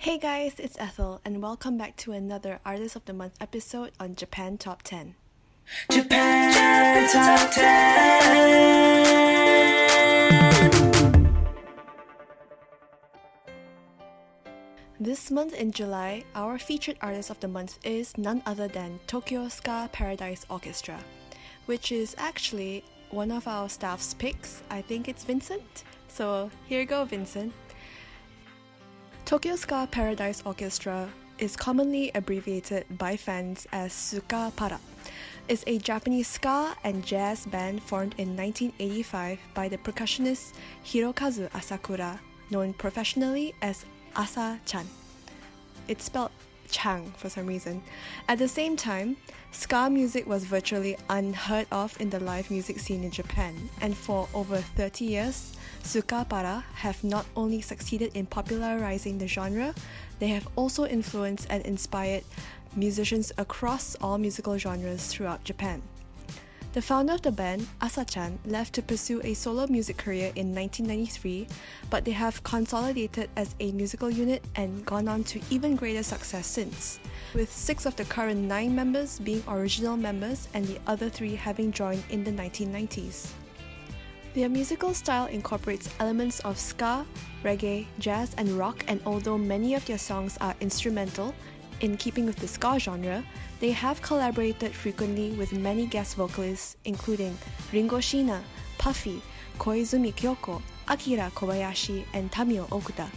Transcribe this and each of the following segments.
Hey guys, it's Ethel, and welcome back to another Artist of the Month episode on Japan Top 10. Japan Top 10. This month in July, our featured artist of the month is none other than Tokyo Ska Paradise Orchestra, which is actually one of our staff's picks. I think it's Vincent. So here you go, Vincent. Tokyo Ska Paradise Orchestra is commonly abbreviated by fans as Suka Para. Is a Japanese ska and jazz band formed in 1985 by the percussionist Hirokazu Asakura, known professionally as Asa-chan. It's spelled Chang for some reason. At the same time, ska music was virtually unheard of in the live music scene in Japan, and for over 30 years, Suka Para have not only succeeded in popularizing the genre, they have also influenced and inspired musicians across all musical genres throughout Japan. The founder of the band, Asa-chan, left to pursue a solo music career in 1993, but they have consolidated as a musical unit and gone on to even greater success since, with six of the current nine members being original members and the other three having joined in the 1990s. Their musical style incorporates elements of ska, reggae, jazz, and rock, and although many of their songs are instrumental, in keeping with the ska genre, they have collaborated frequently with many guest vocalists, including Ringo Shiina, Puffy, Koizumi Kyoko, Akira Kobayashi, and Tamio Okuda.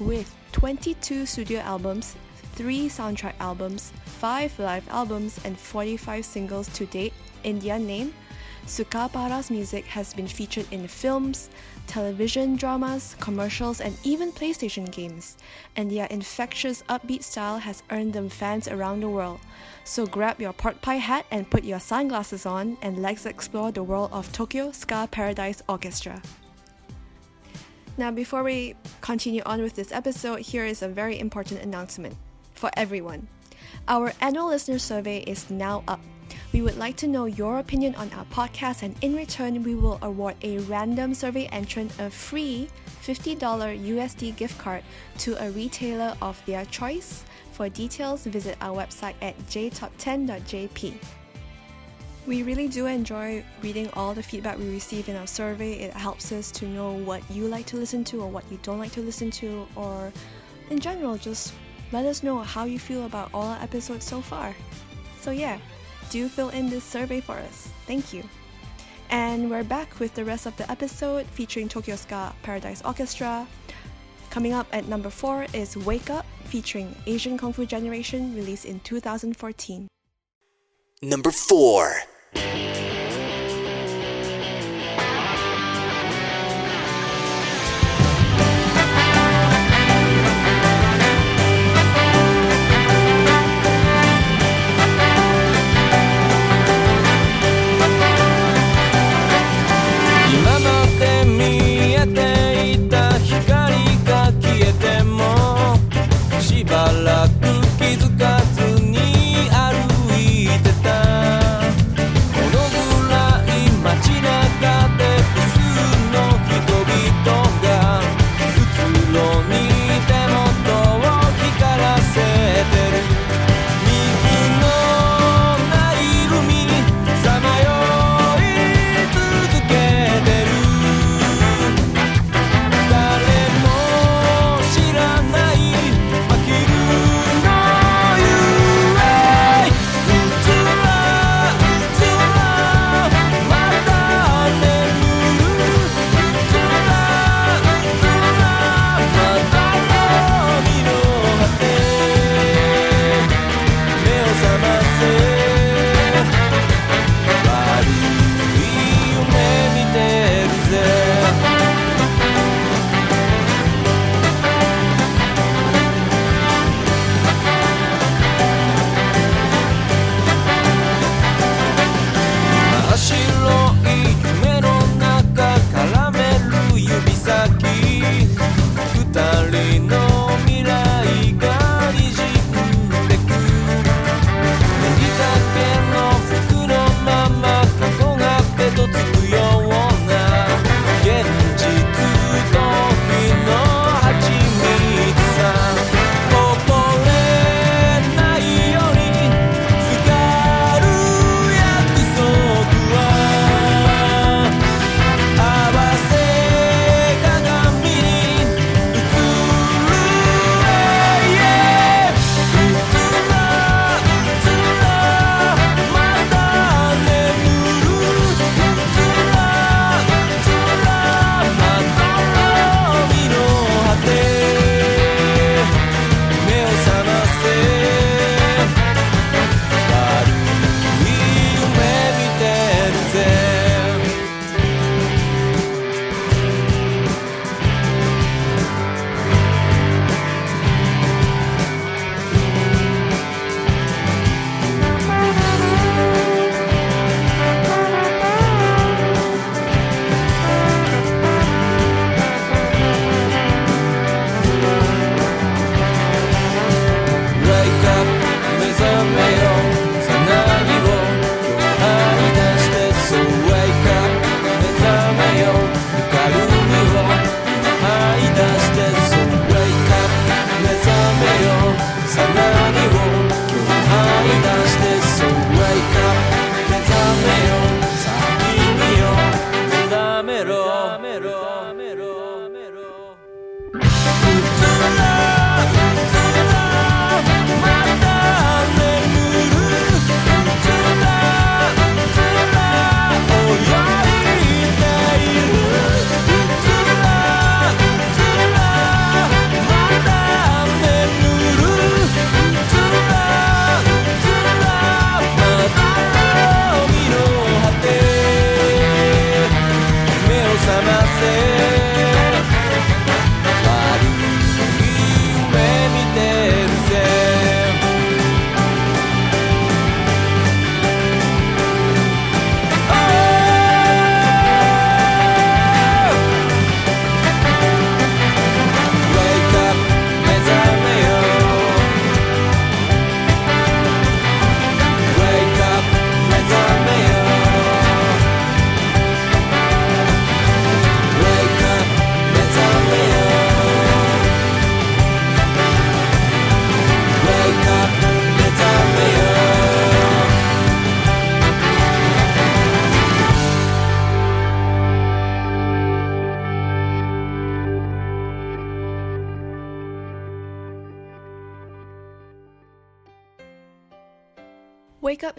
With 22 studio albums, 3 soundtrack albums, 5 live albums, and 45 singles to date in their name, Suka Para's music has been featured in films, television dramas, commercials, and even PlayStation games, and their infectious upbeat style has earned them fans around the world. So grab your pork pie hat and put your sunglasses on, and let's explore the world of Tokyo Ska Paradise Orchestra. Now, before we continue on with this episode, here is a very important announcement for everyone. Our annual listener survey is now up. We would like to know your opinion on our podcast, and in return, we will award a random survey entrant a free $50 USD gift card to a retailer of their choice. For details, visit our website at jtop10.jp. We really do enjoy reading all the feedback we receive in our survey. It helps us to know what you like to listen to or what you don't like to listen to, or in general, just let us know how you feel about all our episodes so far. So, yeah, do fill in this survey for us. Thank you. And we're back with the rest of the episode featuring Tokyo Ska Paradise Orchestra. Coming up at number 4 is Wake Up featuring Asian Kung Fu Generation released in 2014. Number 4.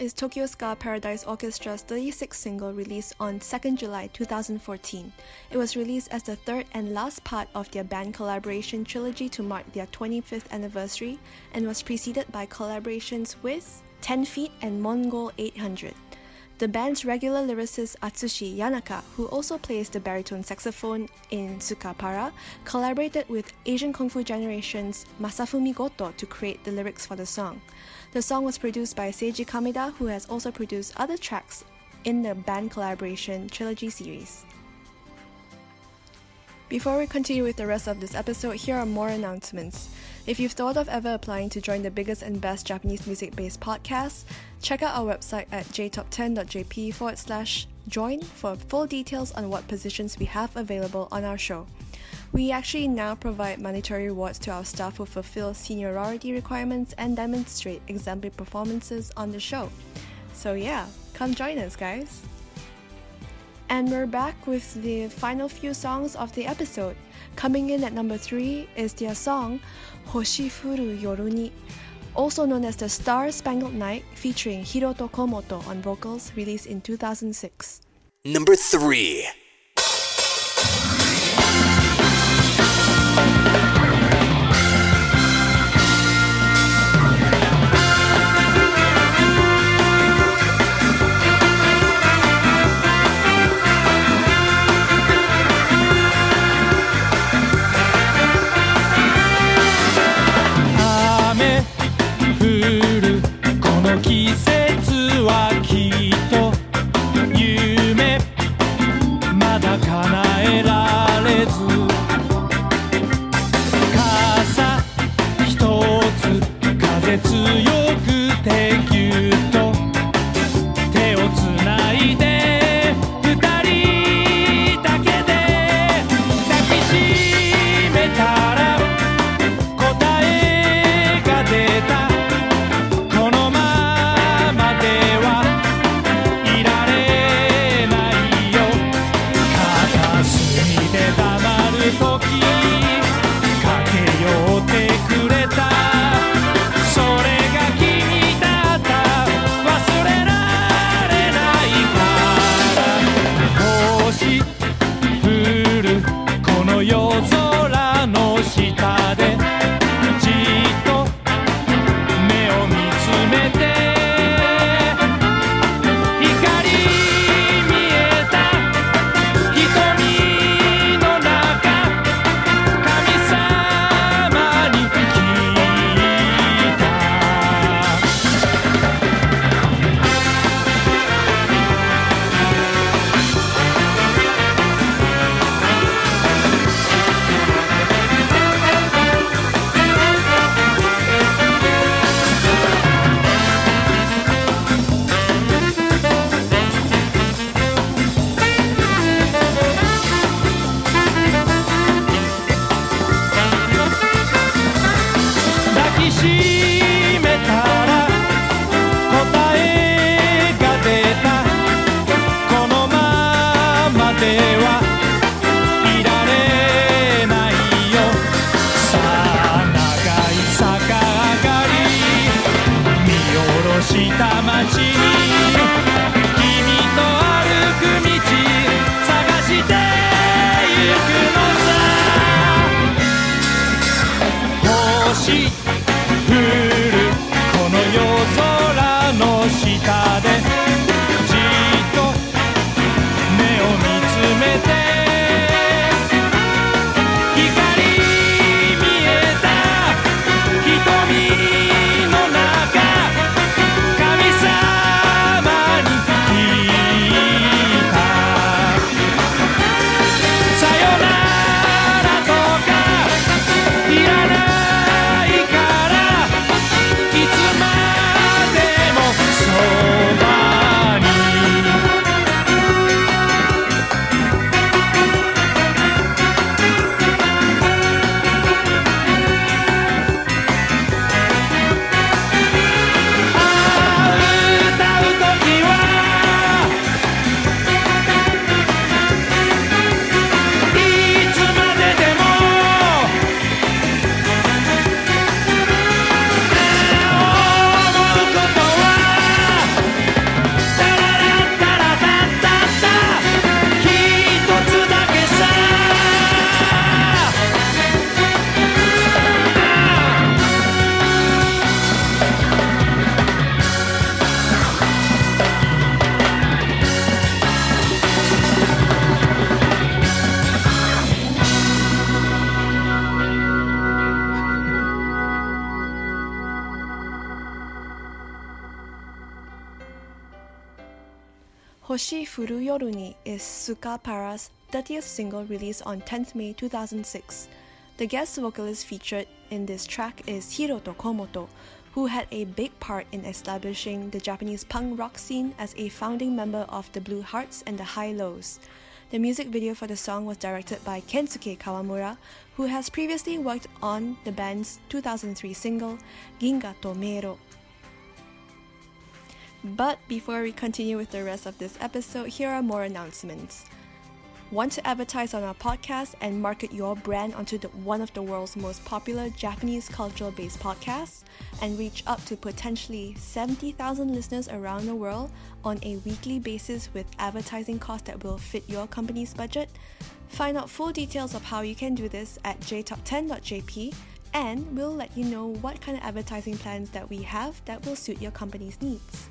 Is Tokyo Ska Paradise Orchestra's 36th single released on 2nd July 2014. It was released as the third and last part of their band collaboration trilogy to mark their 25th anniversary and was preceded by collaborations with 10 Feet and Mongol 800. The band's regular lyricist Atsushi Yanaka, who also plays the baritone saxophone in Sukapara, collaborated with Asian Kung Fu Generation's Masafumi Goto to create the lyrics for the song. The song was produced by Seiji Kameda, who has also produced other tracks in the band collaboration trilogy series. Before we continue with the rest of this episode, here are more announcements. If you've thought of ever applying to join the biggest and best Japanese music based podcast, check out our website at jtop10.jp forward slash join for full details on what positions we have available on our show. We actually now provide monetary rewards to our staff who fulfill seniority requirements and demonstrate exemplary performances on the show. So, yeah, come join us, guys. And we're back with the final few songs of the episode. Coming in at number 3 is their song Hoshi Furu Yoru ni, also known as the Star Spangled Night, featuring Hiroto Komoto on vocals, released in 2006. Number 3. Hoshi Furu Yoruni is Sukapara's 30th single released on 10th May 2006. The guest vocalist featured in this track is Hiroto Komoto, who had a big part in establishing the Japanese punk rock scene as a founding member of the Blue Hearts and the High Lows. The music video for the song was directed by Kensuke Kawamura, who has previously worked on the band's 2003 single Ginga to Meiro. But before we continue with the rest of this episode, here are more announcements. Want to advertise on our podcast and market your brand onto the, one of the world's most popular Japanese cultural based podcasts and reach up to potentially 70,000 listeners around the world on a weekly basis with advertising costs that will fit your company's budget? Find out full details of how you can do this at jtop10.jp and we'll let you know what kind of advertising plans that we have that will suit your company's needs.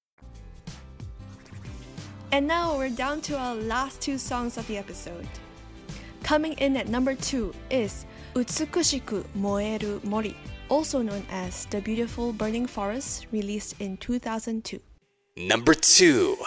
And now we're down to our last two songs of the episode. Coming in at number two is Utsukushiku Moeru Mori, also known as The Beautiful Burning Forest, released in 2002. Number 2.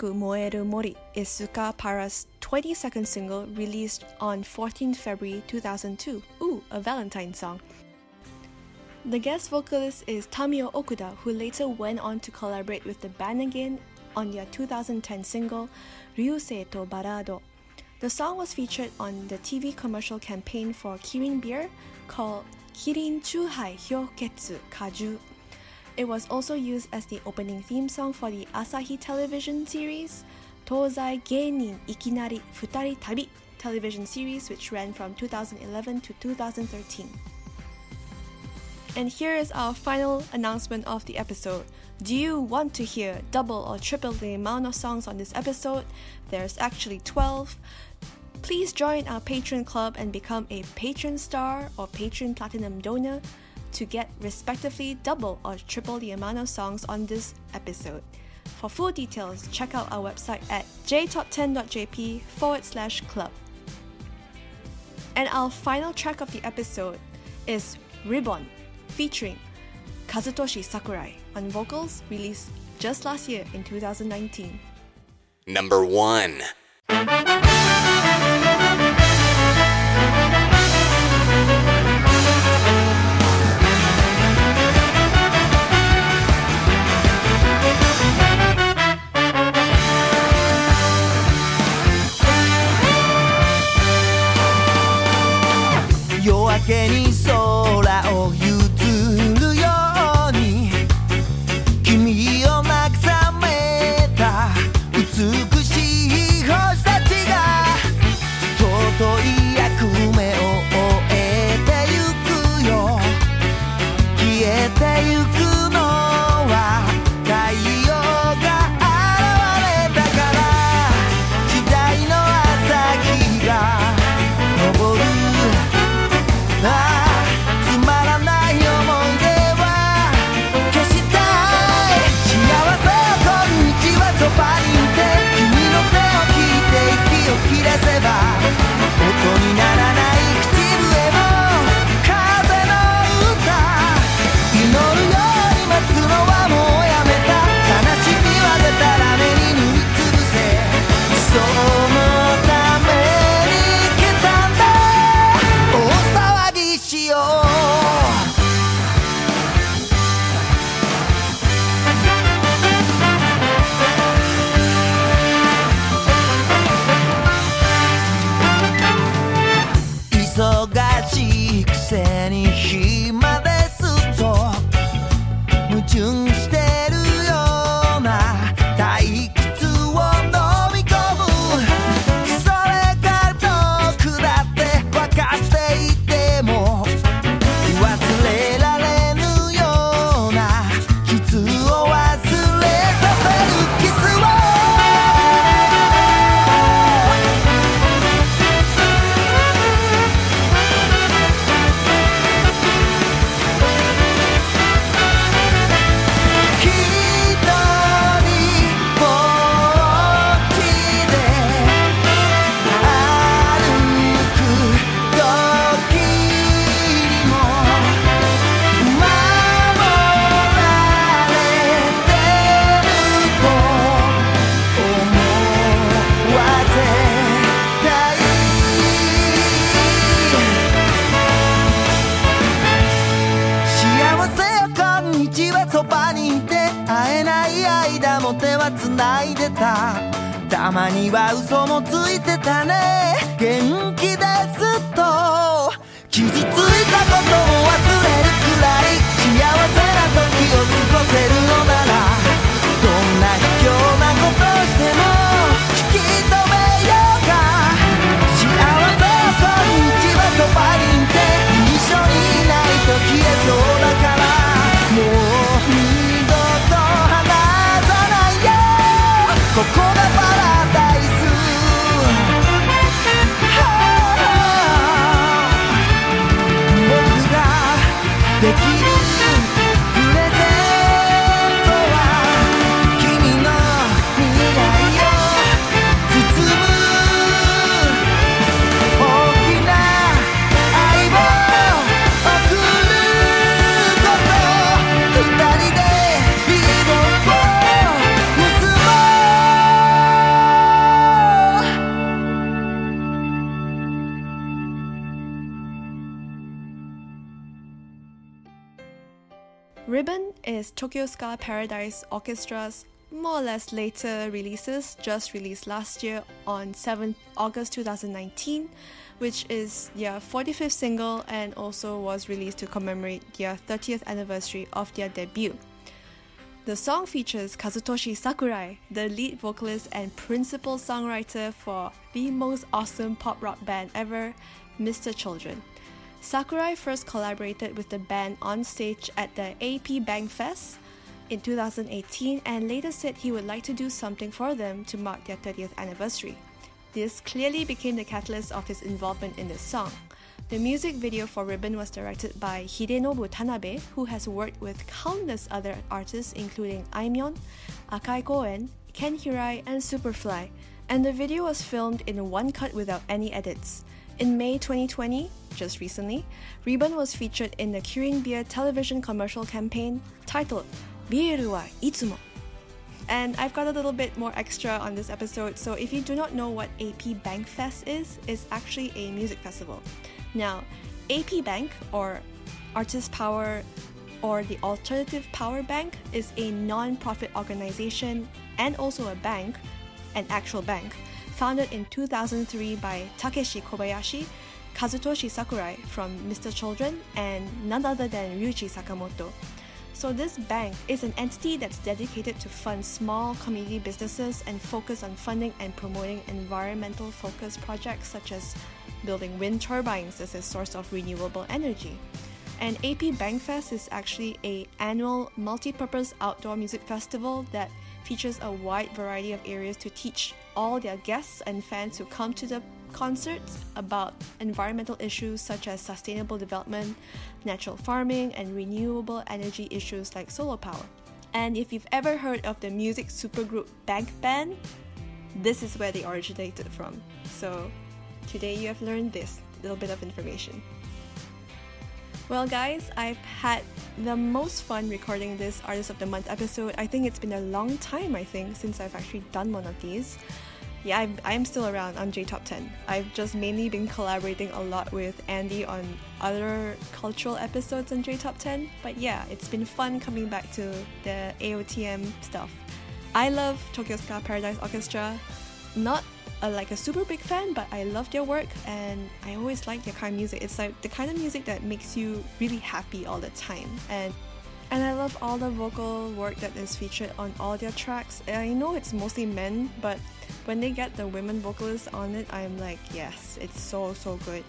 Kumoedo Mori is Suka Para's 22nd single released on 14 February 2002. Ooh, a Valentine song. The guest vocalist is Tamio Okuda, who later went on to collaborate with the band again on their 2010 single Ryusei to Barado. The song was featured on the TV commercial campaign for Kirin beer called Kirin Chuhai Hyoketsu Kaju it was also used as the opening theme song for the Asahi television series Tozai Geinin Ikinari Futari Tabi television series, which ran from 2011 to 2013. And here is our final announcement of the episode. Do you want to hear double or triple the amount of songs on this episode? There's actually 12. Please join our Patreon club and become a Patron star or Patron platinum donor to get respectively double or triple the amount of songs on this episode. For full details, check out our website at jtop10.jp forward slash club. And our final track of the episode is Ribbon featuring Kazutoshi Sakurai on vocals released just last year in 2019. Number 1 can't Tokyo Ska Paradise Orchestra's more or less later releases, just released last year on 7th August 2019, which is their 45th single and also was released to commemorate their 30th anniversary of their debut. The song features Kazutoshi Sakurai, the lead vocalist and principal songwriter for the most awesome pop rock band ever, Mr. Children. Sakurai first collaborated with the band on stage at the AP Bank Fest in 2018 and later said he would like to do something for them to mark their 30th anniversary. This clearly became the catalyst of his involvement in the song. The music video for Ribbon was directed by Hidenobu Tanabe, who has worked with countless other artists including Aimyon, Akai Koen, Ken Hirai, and Superfly, and the video was filmed in one cut without any edits. In May 2020, just recently, Ribbon was featured in the Kirin Beer television commercial campaign titled Beer wa Itsumo. And I've got a little bit more extra on this episode, so if you do not know what AP Bank Fest is, it's actually a music festival. Now, AP Bank, or Artist Power, or the Alternative Power Bank, is a non profit organization and also a bank, an actual bank founded in 2003 by Takeshi Kobayashi, Kazutoshi Sakurai from Mr. Children, and none other than Ryuichi Sakamoto. So, this bank is an entity that's dedicated to fund small community businesses and focus on funding and promoting environmental focused projects such as building wind turbines as a source of renewable energy. And AP Bankfest is actually a annual multi-purpose outdoor music festival that features a wide variety of areas to teach all their guests and fans who come to the concerts about environmental issues such as sustainable development, natural farming, and renewable energy issues like solar power. And if you've ever heard of the music supergroup Bank Band, this is where they originated from. So today you have learned this little bit of information. Well, guys, I've had the most fun recording this Artist of the Month episode. I think it's been a long time, I think, since I've actually done one of these yeah, I'm, I'm still around on J Top 10. I've just mainly been collaborating a lot with Andy on other cultural episodes on J Top 10. But yeah, it's been fun coming back to the AOTM stuff. I love Tokyo Ska Paradise Orchestra. Not a, like a super big fan, but I love their work and I always like their kind of music. It's like the kind of music that makes you really happy all the time. And and I love all the vocal work that is featured on all their tracks. I know it's mostly men, but when they get the women vocalists on it, I'm like, yes, it's so, so good.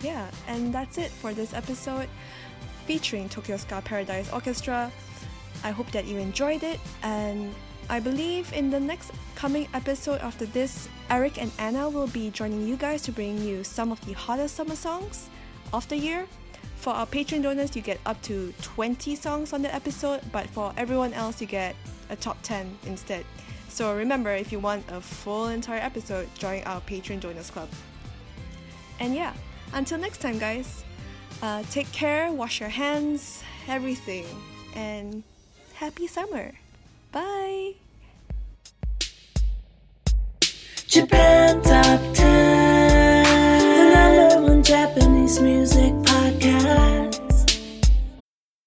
Yeah, and that's it for this episode featuring Tokyo Ska Paradise Orchestra. I hope that you enjoyed it, and I believe in the next coming episode after this, Eric and Anna will be joining you guys to bring you some of the hottest summer songs of the year. For our Patreon donors, you get up to 20 songs on the episode, but for everyone else, you get a top 10 instead. So remember, if you want a full entire episode, join our Patreon Donors Club. And yeah, until next time, guys, uh, take care, wash your hands, everything, and happy summer. Bye! Japan Top 10, the number one Japanese music podcast.